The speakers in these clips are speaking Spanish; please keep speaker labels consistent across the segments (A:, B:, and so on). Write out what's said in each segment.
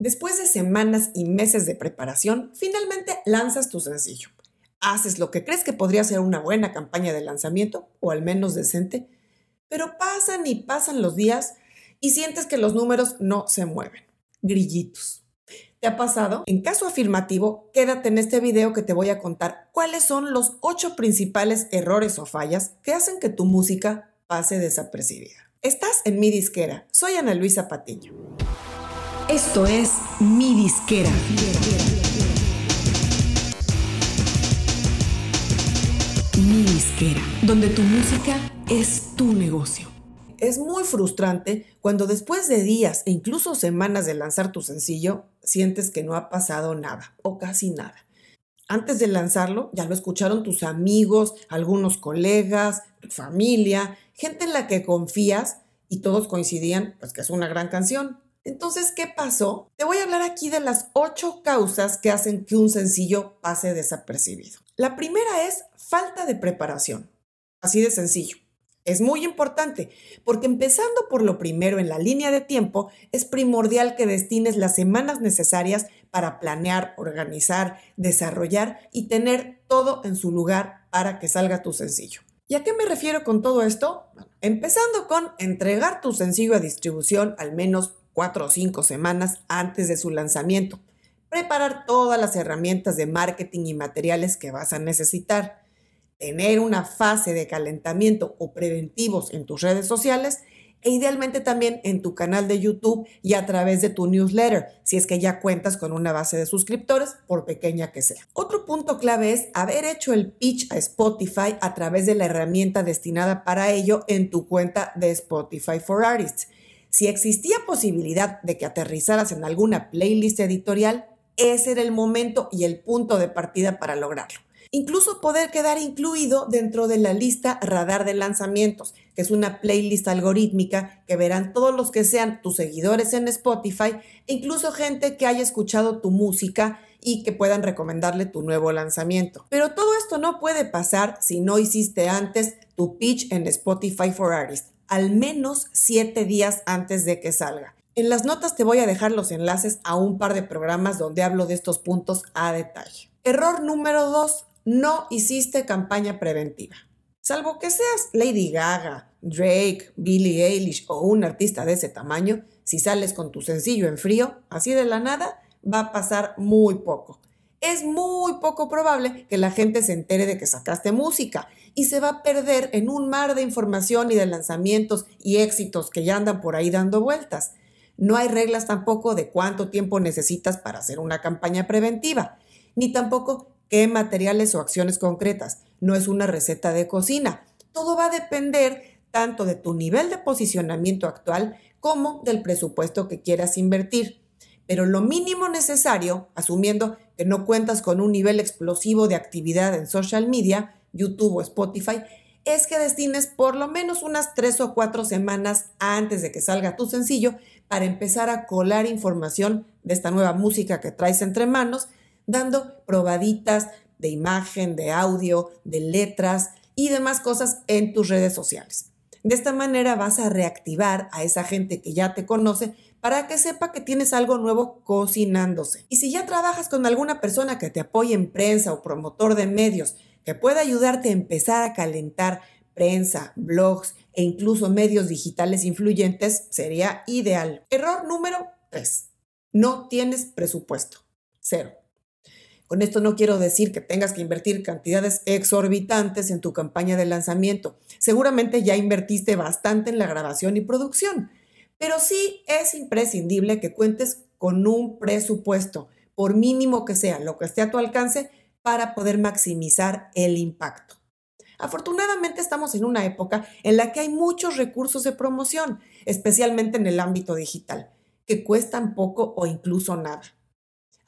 A: Después de semanas y meses de preparación, finalmente lanzas tu sencillo. Haces lo que crees que podría ser una buena campaña de lanzamiento, o al menos decente, pero pasan y pasan los días y sientes que los números no se mueven. Grillitos. ¿Te ha pasado? En caso afirmativo, quédate en este video que te voy a contar cuáles son los ocho principales errores o fallas que hacen que tu música pase desapercibida. Estás en mi disquera. Soy Ana Luisa Patiño.
B: Esto es Mi Disquera. Mi Disquera, donde tu música es tu negocio.
A: Es muy frustrante cuando después de días e incluso semanas de lanzar tu sencillo, sientes que no ha pasado nada o casi nada. Antes de lanzarlo, ya lo escucharon tus amigos, algunos colegas, tu familia, gente en la que confías y todos coincidían pues que es una gran canción. Entonces, ¿qué pasó? Te voy a hablar aquí de las ocho causas que hacen que un sencillo pase desapercibido. La primera es falta de preparación. Así de sencillo. Es muy importante porque empezando por lo primero en la línea de tiempo, es primordial que destines las semanas necesarias para planear, organizar, desarrollar y tener todo en su lugar para que salga tu sencillo. ¿Y a qué me refiero con todo esto? empezando con entregar tu sencillo a distribución al menos cuatro o cinco semanas antes de su lanzamiento. Preparar todas las herramientas de marketing y materiales que vas a necesitar. Tener una fase de calentamiento o preventivos en tus redes sociales e idealmente también en tu canal de YouTube y a través de tu newsletter, si es que ya cuentas con una base de suscriptores, por pequeña que sea. Otro punto clave es haber hecho el pitch a Spotify a través de la herramienta destinada para ello en tu cuenta de Spotify for Artists. Si existía posibilidad de que aterrizaras en alguna playlist editorial, ese era el momento y el punto de partida para lograrlo. Incluso poder quedar incluido dentro de la lista radar de lanzamientos, que es una playlist algorítmica que verán todos los que sean tus seguidores en Spotify e incluso gente que haya escuchado tu música y que puedan recomendarle tu nuevo lanzamiento. Pero todo esto no puede pasar si no hiciste antes tu pitch en Spotify for Artists al menos siete días antes de que salga. En las notas te voy a dejar los enlaces a un par de programas donde hablo de estos puntos a detalle. Error número 2. No hiciste campaña preventiva. Salvo que seas Lady Gaga, Drake, Billie Eilish o un artista de ese tamaño, si sales con tu sencillo en frío, así de la nada, va a pasar muy poco es muy poco probable que la gente se entere de que sacaste música y se va a perder en un mar de información y de lanzamientos y éxitos que ya andan por ahí dando vueltas. No hay reglas tampoco de cuánto tiempo necesitas para hacer una campaña preventiva, ni tampoco qué materiales o acciones concretas. No es una receta de cocina. Todo va a depender tanto de tu nivel de posicionamiento actual como del presupuesto que quieras invertir pero lo mínimo necesario, asumiendo que no cuentas con un nivel explosivo de actividad en social media, YouTube o Spotify, es que destines por lo menos unas tres o cuatro semanas antes de que salga tu sencillo para empezar a colar información de esta nueva música que traes entre manos, dando probaditas de imagen, de audio, de letras y demás cosas en tus redes sociales. De esta manera vas a reactivar a esa gente que ya te conoce para que sepa que tienes algo nuevo cocinándose. Y si ya trabajas con alguna persona que te apoye en prensa o promotor de medios, que pueda ayudarte a empezar a calentar prensa, blogs e incluso medios digitales influyentes, sería ideal. Error número 3. No tienes presupuesto. Cero. Con esto no quiero decir que tengas que invertir cantidades exorbitantes en tu campaña de lanzamiento. Seguramente ya invertiste bastante en la grabación y producción, pero sí es imprescindible que cuentes con un presupuesto, por mínimo que sea, lo que esté a tu alcance, para poder maximizar el impacto. Afortunadamente estamos en una época en la que hay muchos recursos de promoción, especialmente en el ámbito digital, que cuestan poco o incluso nada.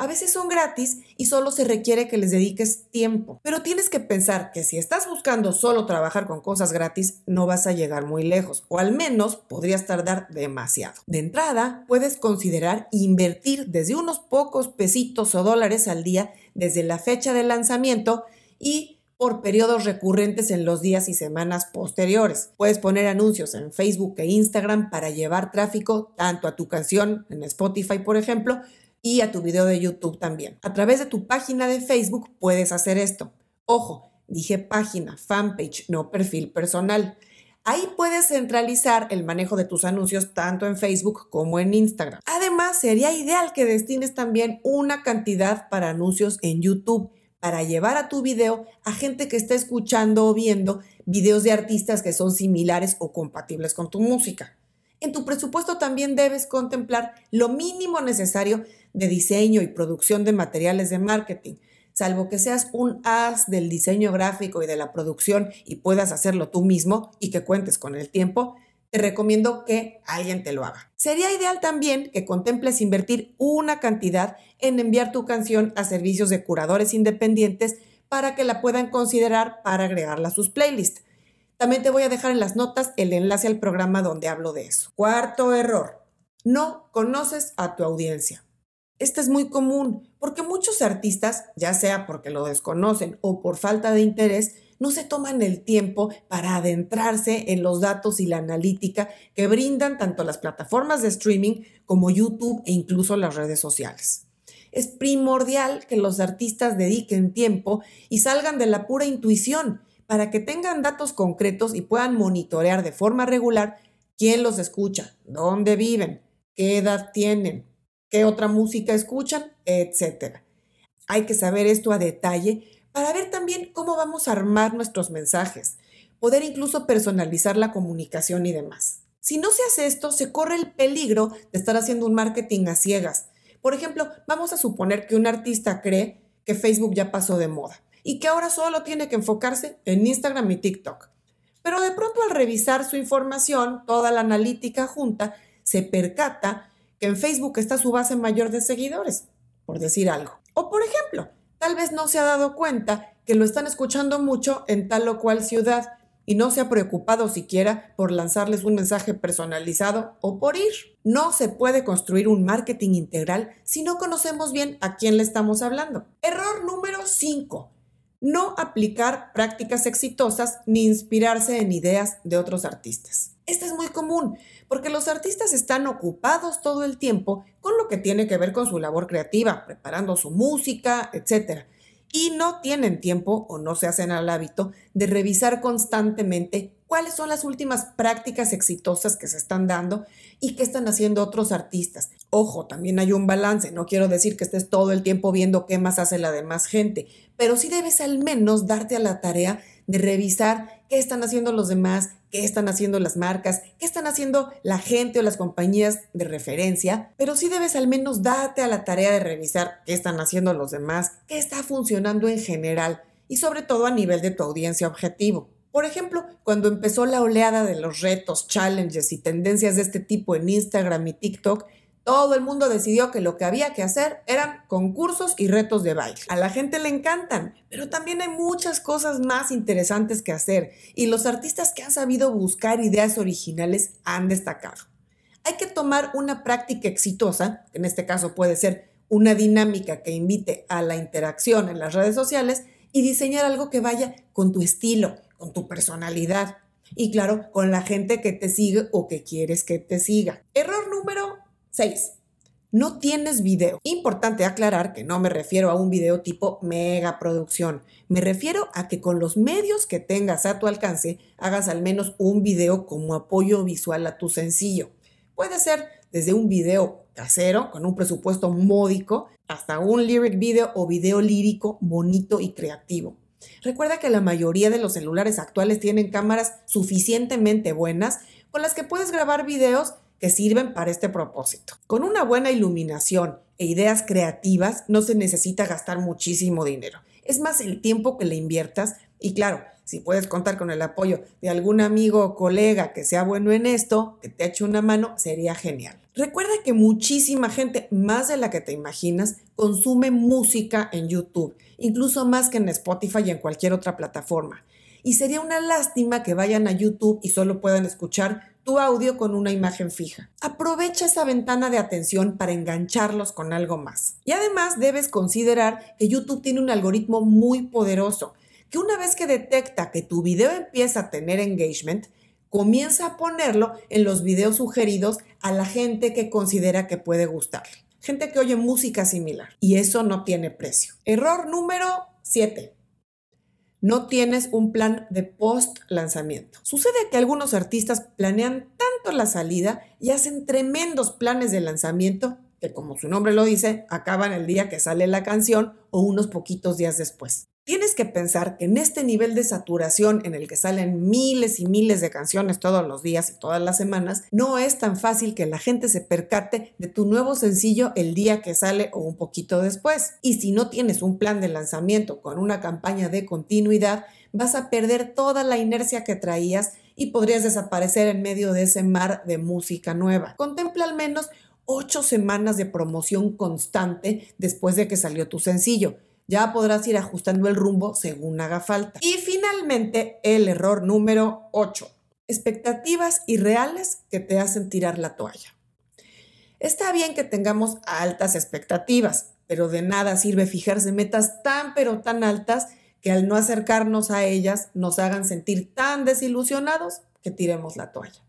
A: A veces son gratis y solo se requiere que les dediques tiempo. Pero tienes que pensar que si estás buscando solo trabajar con cosas gratis, no vas a llegar muy lejos, o al menos podrías tardar demasiado. De entrada, puedes considerar invertir desde unos pocos pesitos o dólares al día desde la fecha de lanzamiento y por periodos recurrentes en los días y semanas posteriores. Puedes poner anuncios en Facebook e Instagram para llevar tráfico tanto a tu canción en Spotify, por ejemplo, y a tu video de YouTube también. A través de tu página de Facebook puedes hacer esto. Ojo, dije página, fanpage, no perfil personal. Ahí puedes centralizar el manejo de tus anuncios tanto en Facebook como en Instagram. Además, sería ideal que destines también una cantidad para anuncios en YouTube para llevar a tu video a gente que está escuchando o viendo videos de artistas que son similares o compatibles con tu música. En tu presupuesto también debes contemplar lo mínimo necesario de diseño y producción de materiales de marketing, salvo que seas un as del diseño gráfico y de la producción y puedas hacerlo tú mismo y que cuentes con el tiempo, te recomiendo que alguien te lo haga. Sería ideal también que contemples invertir una cantidad en enviar tu canción a servicios de curadores independientes para que la puedan considerar para agregarla a sus playlists. También te voy a dejar en las notas el enlace al programa donde hablo de eso. Cuarto error. No conoces a tu audiencia. Este es muy común porque muchos artistas, ya sea porque lo desconocen o por falta de interés, no se toman el tiempo para adentrarse en los datos y la analítica que brindan tanto las plataformas de streaming como YouTube e incluso las redes sociales. Es primordial que los artistas dediquen tiempo y salgan de la pura intuición para que tengan datos concretos y puedan monitorear de forma regular quién los escucha, dónde viven, qué edad tienen, qué otra música escuchan, etc. Hay que saber esto a detalle para ver también cómo vamos a armar nuestros mensajes, poder incluso personalizar la comunicación y demás. Si no se hace esto, se corre el peligro de estar haciendo un marketing a ciegas. Por ejemplo, vamos a suponer que un artista cree que Facebook ya pasó de moda y que ahora solo tiene que enfocarse en Instagram y TikTok. Pero de pronto al revisar su información, toda la analítica junta, se percata que en Facebook está su base mayor de seguidores, por decir algo. O por ejemplo, Tal vez no se ha dado cuenta que lo están escuchando mucho en tal o cual ciudad y no se ha preocupado siquiera por lanzarles un mensaje personalizado o por ir. No se puede construir un marketing integral si no conocemos bien a quién le estamos hablando. Error número 5 no aplicar prácticas exitosas ni inspirarse en ideas de otros artistas. Esto es muy común porque los artistas están ocupados todo el tiempo con lo que tiene que ver con su labor creativa, preparando su música, etc. Y no tienen tiempo o no se hacen al hábito de revisar constantemente cuáles son las últimas prácticas exitosas que se están dando y qué están haciendo otros artistas. Ojo, también hay un balance, no quiero decir que estés todo el tiempo viendo qué más hace la demás gente, pero sí debes al menos darte a la tarea de revisar qué están haciendo los demás, qué están haciendo las marcas, qué están haciendo la gente o las compañías de referencia, pero sí debes al menos darte a la tarea de revisar qué están haciendo los demás, qué está funcionando en general y sobre todo a nivel de tu audiencia objetivo. Por ejemplo, cuando empezó la oleada de los retos, challenges y tendencias de este tipo en Instagram y TikTok, todo el mundo decidió que lo que había que hacer eran concursos y retos de baile. A la gente le encantan, pero también hay muchas cosas más interesantes que hacer y los artistas que han sabido buscar ideas originales han destacado. Hay que tomar una práctica exitosa, en este caso puede ser una dinámica que invite a la interacción en las redes sociales y diseñar algo que vaya con tu estilo, con tu personalidad y claro, con la gente que te sigue o que quieres que te siga. Error número 6. No tienes video. Importante aclarar que no me refiero a un video tipo mega producción. Me refiero a que con los medios que tengas a tu alcance hagas al menos un video como apoyo visual a tu sencillo. Puede ser desde un video casero con un presupuesto módico hasta un lyric video o video lírico bonito y creativo. Recuerda que la mayoría de los celulares actuales tienen cámaras suficientemente buenas con las que puedes grabar videos que sirven para este propósito. Con una buena iluminación e ideas creativas no se necesita gastar muchísimo dinero. Es más el tiempo que le inviertas y claro, si puedes contar con el apoyo de algún amigo o colega que sea bueno en esto, que te eche una mano, sería genial. Recuerda que muchísima gente, más de la que te imaginas, consume música en YouTube, incluso más que en Spotify y en cualquier otra plataforma. Y sería una lástima que vayan a YouTube y solo puedan escuchar tu audio con una imagen fija. Aprovecha esa ventana de atención para engancharlos con algo más. Y además debes considerar que YouTube tiene un algoritmo muy poderoso que una vez que detecta que tu video empieza a tener engagement, comienza a ponerlo en los videos sugeridos a la gente que considera que puede gustarle. Gente que oye música similar. Y eso no tiene precio. Error número 7 no tienes un plan de post lanzamiento. Sucede que algunos artistas planean tanto la salida y hacen tremendos planes de lanzamiento que como su nombre lo dice, acaban el día que sale la canción o unos poquitos días después. Tienes que pensar que en este nivel de saturación en el que salen miles y miles de canciones todos los días y todas las semanas, no es tan fácil que la gente se percate de tu nuevo sencillo el día que sale o un poquito después. Y si no tienes un plan de lanzamiento con una campaña de continuidad, vas a perder toda la inercia que traías y podrías desaparecer en medio de ese mar de música nueva. Contempla al menos ocho semanas de promoción constante después de que salió tu sencillo. Ya podrás ir ajustando el rumbo según haga falta. Y finalmente, el error número 8. Expectativas irreales que te hacen tirar la toalla. Está bien que tengamos altas expectativas, pero de nada sirve fijarse metas tan pero tan altas que al no acercarnos a ellas nos hagan sentir tan desilusionados que tiremos la toalla.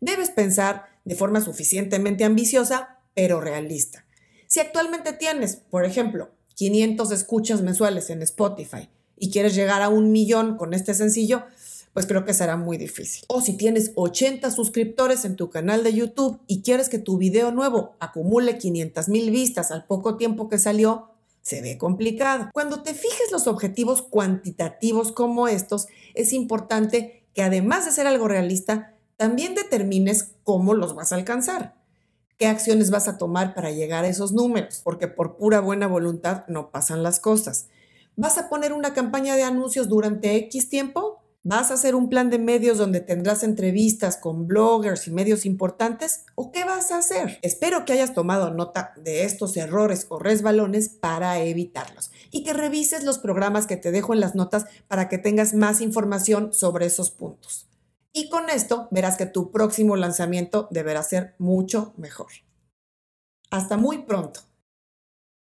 A: Debes pensar de forma suficientemente ambiciosa, pero realista. Si actualmente tienes, por ejemplo, 500 escuchas mensuales en Spotify y quieres llegar a un millón con este sencillo, pues creo que será muy difícil. O si tienes 80 suscriptores en tu canal de YouTube y quieres que tu video nuevo acumule 500 mil vistas al poco tiempo que salió, se ve complicado. Cuando te fijes los objetivos cuantitativos como estos, es importante que además de ser algo realista, también determines cómo los vas a alcanzar. ¿Qué acciones vas a tomar para llegar a esos números? Porque por pura buena voluntad no pasan las cosas. ¿Vas a poner una campaña de anuncios durante X tiempo? ¿Vas a hacer un plan de medios donde tendrás entrevistas con bloggers y medios importantes? ¿O qué vas a hacer? Espero que hayas tomado nota de estos errores o resbalones para evitarlos y que revises los programas que te dejo en las notas para que tengas más información sobre esos puntos. Y con esto verás que tu próximo lanzamiento deberá ser mucho mejor. Hasta muy pronto.